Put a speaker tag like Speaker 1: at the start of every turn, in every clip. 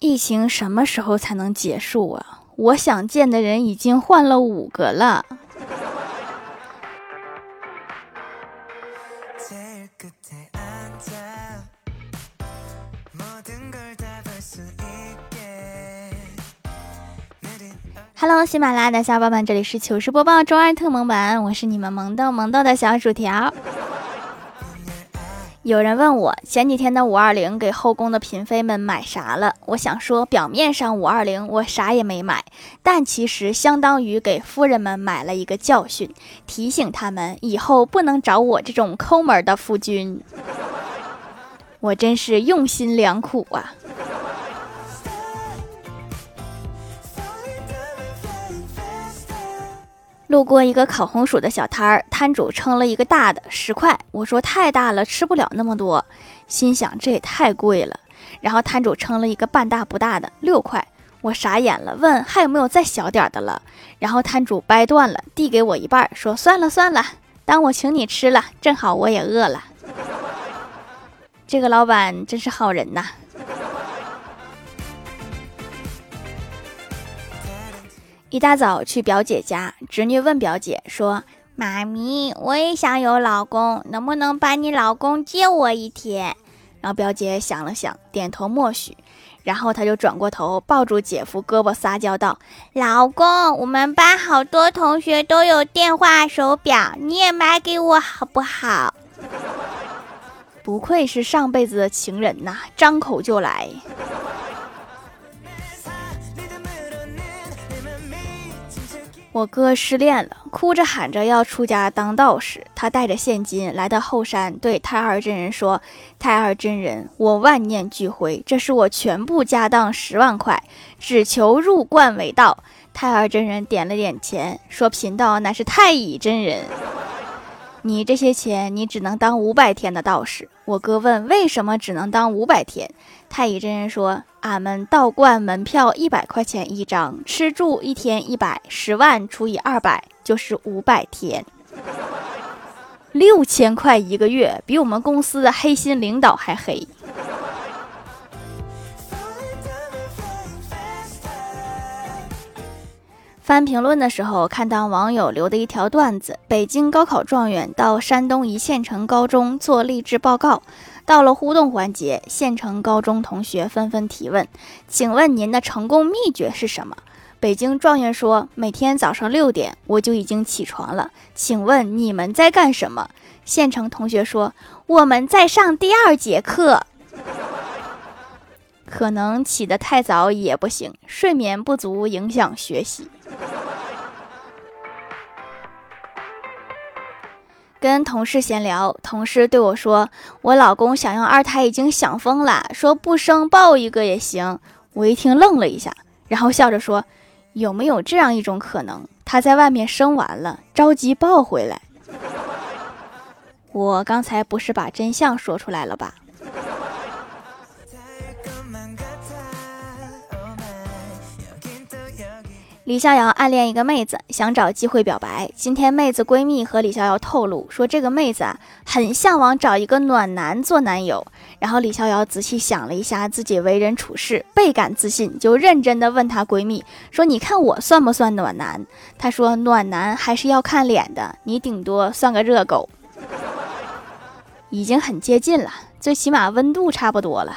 Speaker 1: 疫情什么时候才能结束啊？我想见的人已经换了五个了。Hello，喜马拉雅的小伙伴们，这里是糗事播报周二特萌版，我是你们萌豆萌豆的小薯条。有人问我前几天的五二零给后宫的嫔妃们买啥了？我想说，表面上五二零我啥也没买，但其实相当于给夫人们买了一个教训，提醒他们以后不能找我这种抠门的夫君。我真是用心良苦啊！路过一个烤红薯的小摊儿，摊主称了一个大的十块，我说太大了，吃不了那么多，心想这也太贵了。然后摊主称了一个半大不大的六块，我傻眼了，问还有没有再小点的了。然后摊主掰断了，递给我一半，说算了算了，当我请你吃了，正好我也饿了。这个老板真是好人呐。一大早去表姐家，侄女问表姐说：“妈咪，我也想有老公，能不能把你老公借我一天？”然后表姐想了想，点头默许。然后她就转过头，抱住姐夫胳膊撒娇道：“老公，我们班好多同学都有电话手表，你也买给我好不好？”不愧是上辈子的情人呐，张口就来。我哥失恋了，哭着喊着要出家当道士。他带着现金来到后山，对太二真人说：“太二真人，我万念俱灰，这是我全部家当十万块，只求入观为道。”太二真人点了点钱，说：“贫道乃是太乙真人，你这些钱，你只能当五百天的道士。”我哥问：“为什么只能当五百天？”太乙真人说。俺们道观门票一百块钱一张，吃住一天一百，十万除以二百就是五百天，六千块一个月，比我们公司的黑心领导还黑。翻评论的时候，看到网友留的一条段子：北京高考状元到山东一县城高中做励志报告。到了互动环节，县城高中同学纷纷提问：“请问您的成功秘诀是什么？”北京状元说：“每天早上六点我就已经起床了。”请问你们在干什么？县城同学说：“我们在上第二节课。”可能起得太早也不行，睡眠不足影响学习。跟同事闲聊，同事对我说：“我老公想要二胎已经想疯了，说不生抱一个也行。”我一听愣了一下，然后笑着说：“有没有这样一种可能，他在外面生完了，着急抱回来？” 我刚才不是把真相说出来了吧？李逍遥暗恋一个妹子，想找机会表白。今天妹子闺蜜和李逍遥透露说，这个妹子啊，很向往找一个暖男做男友。然后李逍遥仔细想了一下自己为人处事，倍感自信，就认真的问她闺蜜说：“你看我算不算暖男？”她说：“暖男还是要看脸的，你顶多算个热狗。”已经很接近了，最起码温度差不多了。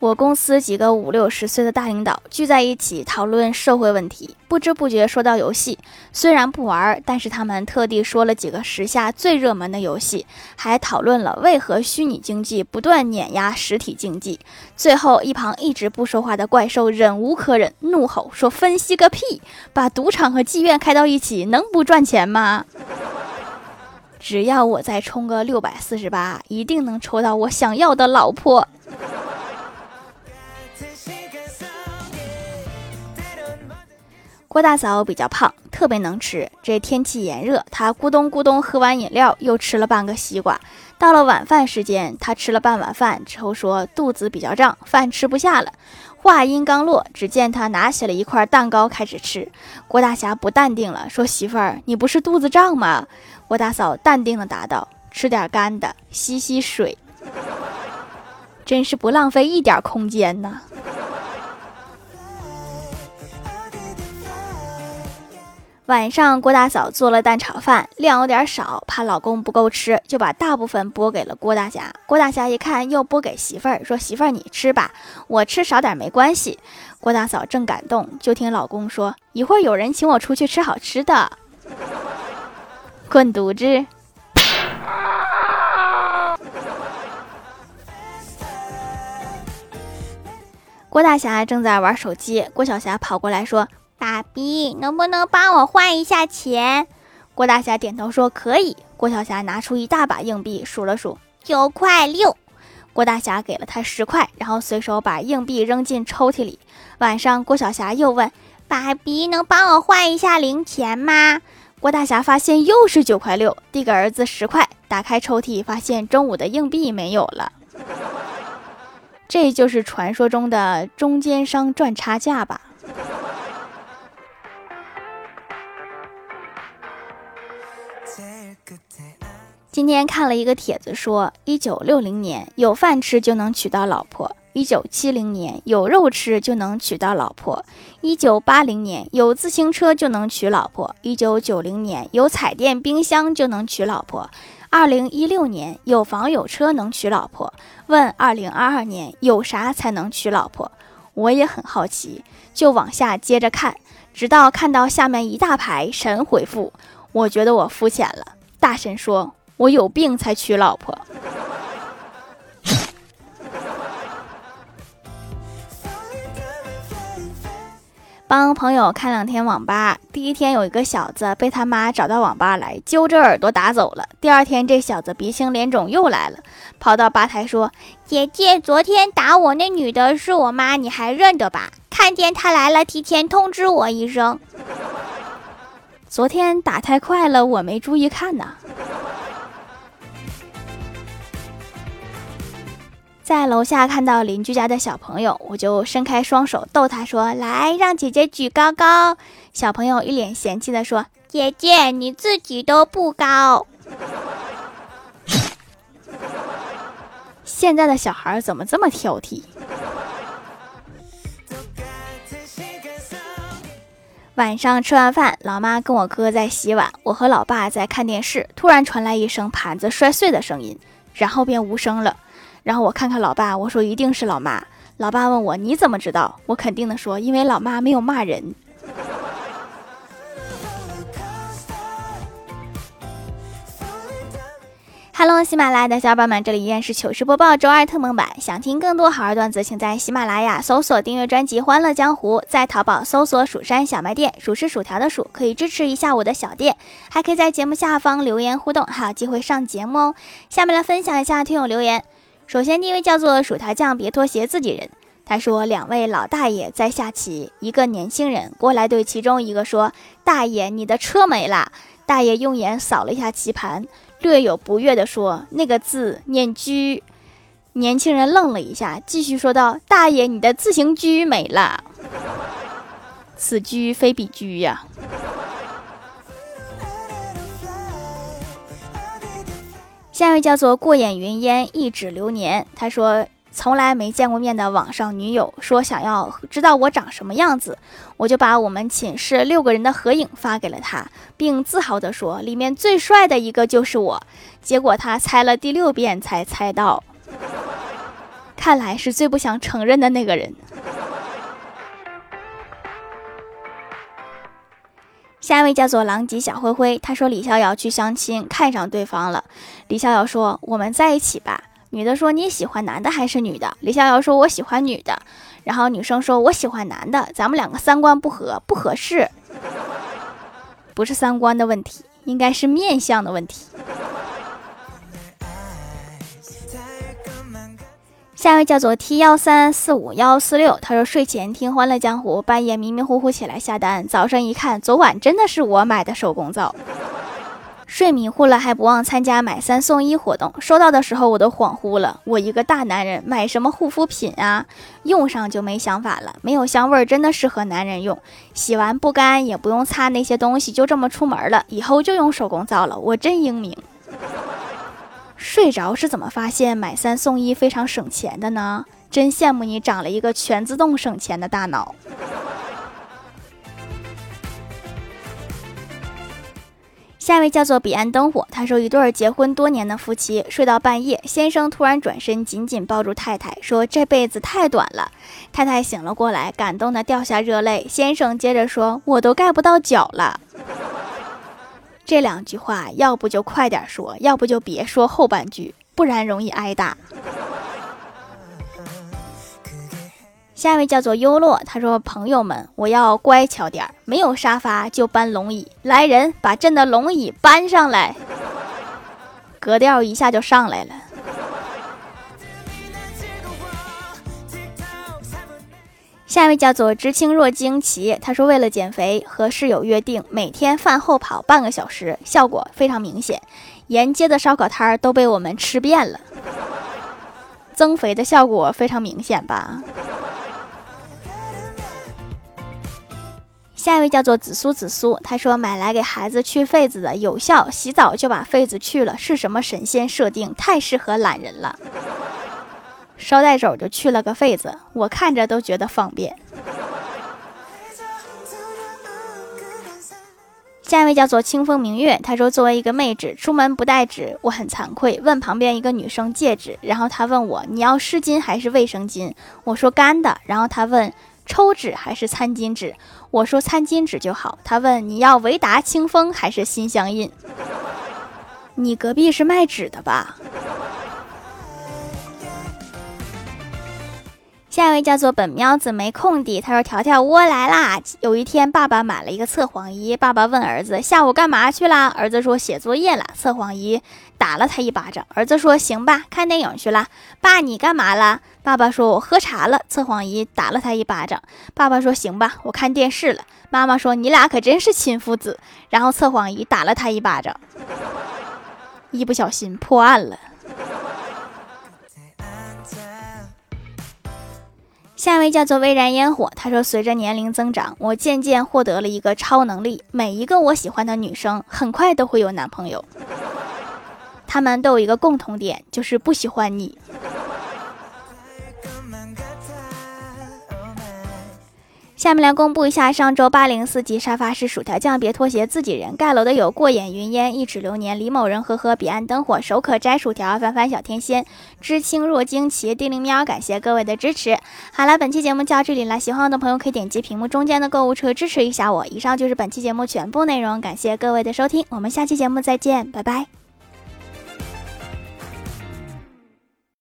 Speaker 1: 我公司几个五六十岁的大领导聚在一起讨论社会问题，不知不觉说到游戏。虽然不玩，但是他们特地说了几个时下最热门的游戏，还讨论了为何虚拟经济不断碾压实体经济。最后，一旁一直不说话的怪兽忍无可忍，怒吼说：“分析个屁！把赌场和妓院开到一起，能不赚钱吗？只要我再充个六百四十八，一定能抽到我想要的老婆。”郭大嫂比较胖，特别能吃。这天气炎热，她咕咚咕咚喝完饮料，又吃了半个西瓜。到了晚饭时间，她吃了半碗饭之后说肚子比较胀，饭吃不下了。话音刚落，只见她拿起了一块蛋糕开始吃。郭大侠不淡定了，说：“媳妇儿，你不是肚子胀吗？”郭大嫂淡定的答道：“吃点干的，吸吸水。真是不浪费一点空间呐！晚上，郭大嫂做了蛋炒饭，量有点少，怕老公不够吃，就把大部分拨给了郭大侠。郭大侠一看，又拨给媳妇儿，说：“媳妇儿，你吃吧，我吃少点没关系。”郭大嫂正感动，就听老公说：“一会儿有人请我出去吃好吃的，滚犊子！”郭大侠正在玩手机，郭小霞跑过来说：“爸比，能不能帮我换一下钱？”郭大侠点头说：“可以。”郭小霞拿出一大把硬币，数了数，九块六。郭大侠给了他十块，然后随手把硬币扔进抽屉里。晚上，郭小霞又问：“爸比，能帮我换一下零钱吗？”郭大侠发现又是九块六，递给儿子十块，打开抽屉，发现中午的硬币没有了。这就是传说中的中间商赚差价吧？今天看了一个帖子，说一九六零年有饭吃就能娶到老婆，一九七零年有肉吃就能娶到老婆，一九八零年有自行车就能娶老婆，一九九零年有彩电、冰箱就能娶老婆。二零一六年有房有车能娶老婆，问二零二二年有啥才能娶老婆？我也很好奇，就往下接着看，直到看到下面一大排神回复，我觉得我肤浅了。大神说我有病才娶老婆。帮朋友看两天网吧，第一天有一个小子被他妈找到网吧来，揪着耳朵打走了。第二天这小子鼻青脸肿又来了，跑到吧台说：“姐姐，昨天打我那女的是我妈，你还认得吧？看见她来了，提前通知我一声。”昨天打太快了，我没注意看呢。在楼下看到邻居家的小朋友，我就伸开双手逗他说：“来，让姐姐举高高。”小朋友一脸嫌弃的说：“姐姐你自己都不高。”现在的小孩怎么这么挑剔？晚上吃完饭，老妈跟我哥在洗碗，我和老爸在看电视，突然传来一声盘子摔碎的声音，然后便无声了。然后我看看老爸，我说一定是老妈。老爸问我你怎么知道？我肯定的说，因为老妈没有骂人。Hello，喜马拉雅的小伙伴们，这里依然是糗事播报周二特蒙版。想听更多好玩段子，请在喜马拉雅搜索订阅专辑《欢乐江湖》，在淘宝搜索“蜀山小卖店”，数是薯条的数，可以支持一下我的小店。还可以在节目下方留言互动，还有机会上节目哦。下面来分享一下听友留言。首先，第一位叫做薯条酱，别拖鞋，自己人。他说，两位老大爷在下棋，一个年轻人过来对其中一个说：“大爷，你的车没了。”大爷用眼扫了一下棋盘，略有不悦地说：“那个字念车。”年轻人愣了一下，继续说道：“大爷，你的自行车没了。”此车非彼车呀。下一位叫做过眼云烟，一指流年。他说，从来没见过面的网上女友说想要知道我长什么样子，我就把我们寝室六个人的合影发给了他，并自豪地说里面最帅的一个就是我。结果他猜了第六遍才猜到，看来是最不想承认的那个人。下一位叫做狼藉小灰灰，他说李逍遥去相亲，看上对方了。李逍遥说：“我们在一起吧。”女的说：“你喜欢男的还是女的？”李逍遥说：“我喜欢女的。”然后女生说：“我喜欢男的，咱们两个三观不合，不合适。”不是三观的问题，应该是面相的问题。下一位叫做 T 幺三四五幺四六，他说睡前听欢乐江湖，半夜迷迷糊糊起来下单，早上一看，昨晚真的是我买的手工皂。睡迷糊了还不忘参加买三送一活动，收到的时候我都恍惚了，我一个大男人买什么护肤品啊？用上就没想法了，没有香味儿，真的适合男人用，洗完不干也不用擦那些东西，就这么出门了，以后就用手工皂了，我真英明。睡着是怎么发现买三送一非常省钱的呢？真羡慕你长了一个全自动省钱的大脑。下一位叫做彼岸灯火，他说一对结婚多年的夫妻睡到半夜，先生突然转身紧紧抱住太太，说这辈子太短了。太太醒了过来，感动的掉下热泪。先生接着说，我都盖不到脚了。这两句话，要不就快点说，要不就别说后半句，不然容易挨打。下一位叫做优洛，他说：“朋友们，我要乖巧点儿，没有沙发就搬龙椅。来人，把朕的龙椅搬上来。”格调一下就上来了。下一位叫做知青若惊奇，他说为了减肥，和室友约定每天饭后跑半个小时，效果非常明显，沿街的烧烤摊儿都被我们吃遍了，增肥的效果非常明显吧？下一位叫做紫苏紫苏，他说买来给孩子去痱子的，有效，洗澡就把痱子去了，是什么神仙设定？太适合懒人了。捎带手就去了个痱子，我看着都觉得方便。下一位叫做清风明月，他说作为一个妹纸，出门不带纸，我很惭愧。问旁边一个女生借纸，然后他问我你要湿巾还是卫生巾？我说干的。然后他问抽纸还是餐巾纸？我说餐巾纸就好。他问你要维达清风还是心相印？你隔壁是卖纸的吧？下一位叫做本喵子没空的，他说：“条条我来啦。”有一天，爸爸买了一个测谎仪，爸爸问儿子：“下午干嘛去啦？”儿子说：“写作业了。”测谎仪打了他一巴掌。儿子说：“行吧，看电影去了。”爸，你干嘛了？爸爸说：“我喝茶了。”测谎仪打了他一巴掌。爸爸说：“行吧，我看电视了。”妈妈说：“你俩可真是亲父子。”然后测谎仪打了他一巴掌，一不小心破案了。下一位叫做微燃烟火，他说：“随着年龄增长，我渐渐获得了一个超能力，每一个我喜欢的女生很快都会有男朋友，他们都有一个共同点，就是不喜欢你。”下面来公布一下上周八零四级沙发是薯条酱，别拖鞋，自己人盖楼的有过眼云烟、一指流年、李某人、呵呵、彼岸灯火、手可摘薯条、凡凡小天仙、知青若惊奇、叮铃喵，感谢各位的支持。好了，本期节目就到这里了，喜欢我的朋友可以点击屏幕中间的购物车支持一下我。以上就是本期节目全部内容，感谢各位的收听，我们下期节目再见，拜拜。